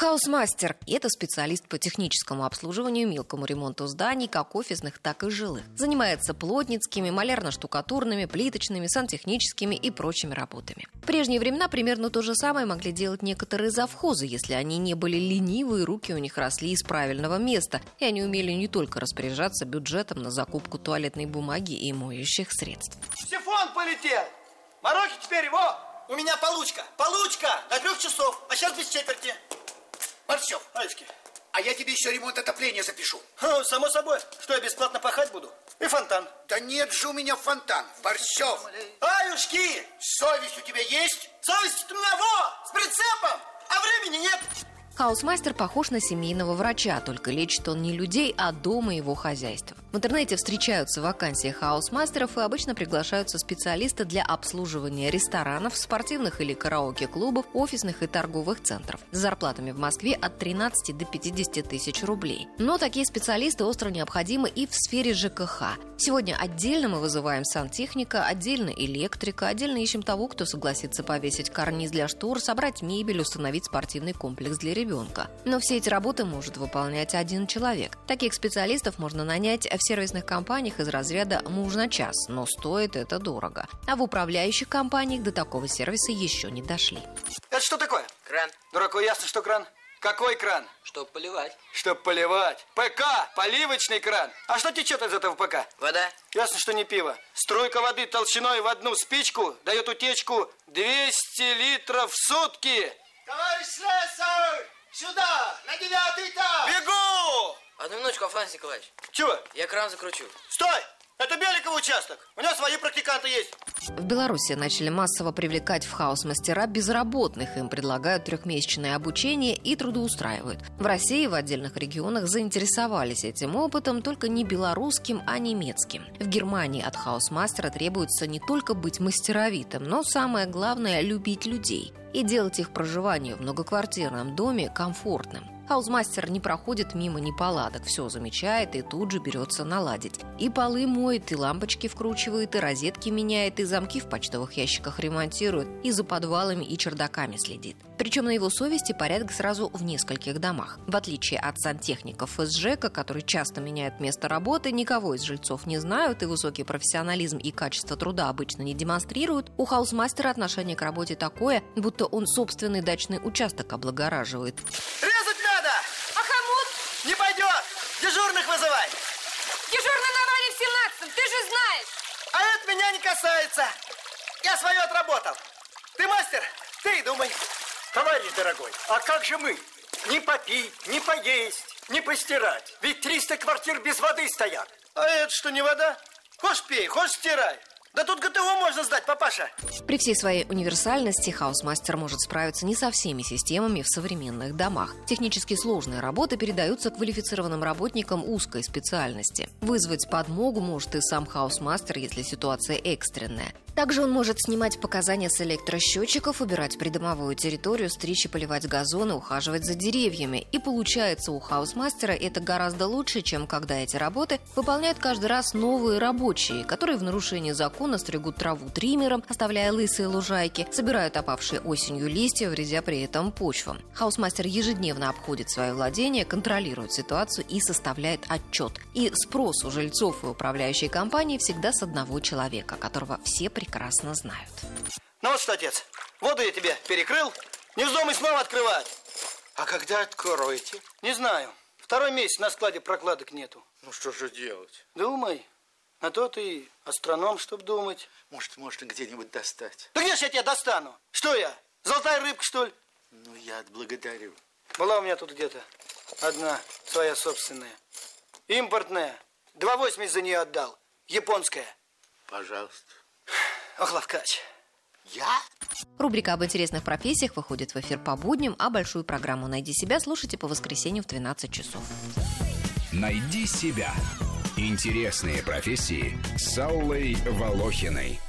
Хаусмастер – это специалист по техническому обслуживанию, мелкому ремонту зданий, как офисных, так и жилых. Занимается плотницкими, малярно-штукатурными, плиточными, сантехническими и прочими работами. В прежние времена примерно то же самое могли делать некоторые завхозы, если они не были ленивы и руки у них росли из правильного места, и они умели не только распоряжаться бюджетом на закупку туалетной бумаги и моющих средств. Сифон полетел! Мороки теперь его! У меня получка! Получка! До трех часов, а сейчас без четверти. Борщев, Аюшки. а я тебе еще ремонт отопления запишу. Ха, само собой. Что, я бесплатно пахать буду? И фонтан. Да нет же у меня фонтан. Борщев, Аюшки! совесть у тебя есть? Совесть у меня во! С прицепом! А времени нет! Хаусмастер похож на семейного врача, только лечит он не людей, а дома его хозяйства. В интернете встречаются вакансии хаусмастеров и обычно приглашаются специалисты для обслуживания ресторанов, спортивных или караоке-клубов, офисных и торговых центров с зарплатами в Москве от 13 до 50 тысяч рублей. Но такие специалисты остро необходимы и в сфере ЖКХ. Сегодня отдельно мы вызываем сантехника, отдельно электрика, отдельно ищем того, кто согласится повесить карниз для штор, собрать мебель, установить спортивный комплекс для ребенка. Но все эти работы может выполнять один человек. Таких специалистов можно нанять в сервисных компаниях из разряда «муж на час», но стоит это дорого. А в управляющих компаниях до такого сервиса еще не дошли. Это что такое? Кран, Дураку ясно, что кран? Какой кран? чтоб поливать. Чтоб поливать. ПК! Поливочный кран. А что течет из этого ПК? Вода. Ясно, что не пиво. Струйка воды толщиной в одну спичку дает утечку 200 литров в сутки. Товарищ слесарь! Сюда! На девятый этаж! Бегу! Одну минуточку, Афанасий Николаевич. Чего? Я кран закручу. Стой! Это Беликов участок. У него свои практиканты есть. В Беларуси начали массово привлекать в хаос мастера безработных. Им предлагают трехмесячное обучение и трудоустраивают. В России в отдельных регионах заинтересовались этим опытом только не белорусским, а немецким. В Германии от хаос-мастера требуется не только быть мастеровитым, но самое главное – любить людей и делать их проживание в многоквартирном доме комфортным. Хаусмастер не проходит мимо неполадок, все замечает и тут же берется наладить. И полы моет, и лампочки вкручивает, и розетки меняет, и замки в почтовых ящиках ремонтирует, и за подвалами и чердаками следит. Причем на его совести порядок сразу в нескольких домах. В отличие от сантехников из ЖЭКа, которые часто меняют место работы, никого из жильцов не знают и высокий профессионализм и качество труда обычно не демонстрируют, у хаусмастера отношение к работе такое, будто он собственный дачный участок облагораживает. Резать надо! А хомут? Не пойдет! Дежурных вызывай! Дежурный на вале в 17 ты же знаешь. А это меня не касается. Я свое отработал. Ты мастер, ты и думай. Товарищ дорогой, а как же мы? Не попить, не поесть, не постирать. Ведь 300 квартир без воды стоят. А это что, не вода? Хочешь пей, хочешь стирай. Да тут ГТО можно сдать, папаша. При всей своей универсальности хаусмастер может справиться не со всеми системами в современных домах. Технически сложные работы передаются квалифицированным работникам узкой специальности. Вызвать подмогу может и сам хаусмастер, если ситуация экстренная. Также он может снимать показания с электросчетчиков, убирать придомовую территорию, стричь и поливать газоны, ухаживать за деревьями. И получается у хаусмастера это гораздо лучше, чем когда эти работы выполняют каждый раз новые рабочие, которые в нарушении закона стригут траву триммером, оставляя лысые лужайки, собирают опавшие осенью листья, вредя при этом почвам. Хаусмастер ежедневно обходит свое владение, контролирует ситуацию и составляет отчет. И спрос у жильцов и управляющей компании всегда с одного человека, которого все прекрасно знают. Ну вот что, отец, воду я тебе перекрыл. Не вздумай снова открывать. А когда откроете? Не знаю. Второй месяц на складе прокладок нету. Ну что же делать? Думай. На то ты астроном, чтоб думать. Может, можно где-нибудь достать? Да где ж я тебя достану? Что я, золотая рыбка, что ли? Ну, я отблагодарю. Была у меня тут где-то одна своя собственная. Импортная. Два восемьдесят за нее отдал. Японская. Пожалуйста. Ох, ловкач. Я? Рубрика об интересных профессиях выходит в эфир по будням, а большую программу «Найди себя» слушайте по воскресеньям в 12 часов. Найди себя. Интересные профессии с Аллой Волохиной.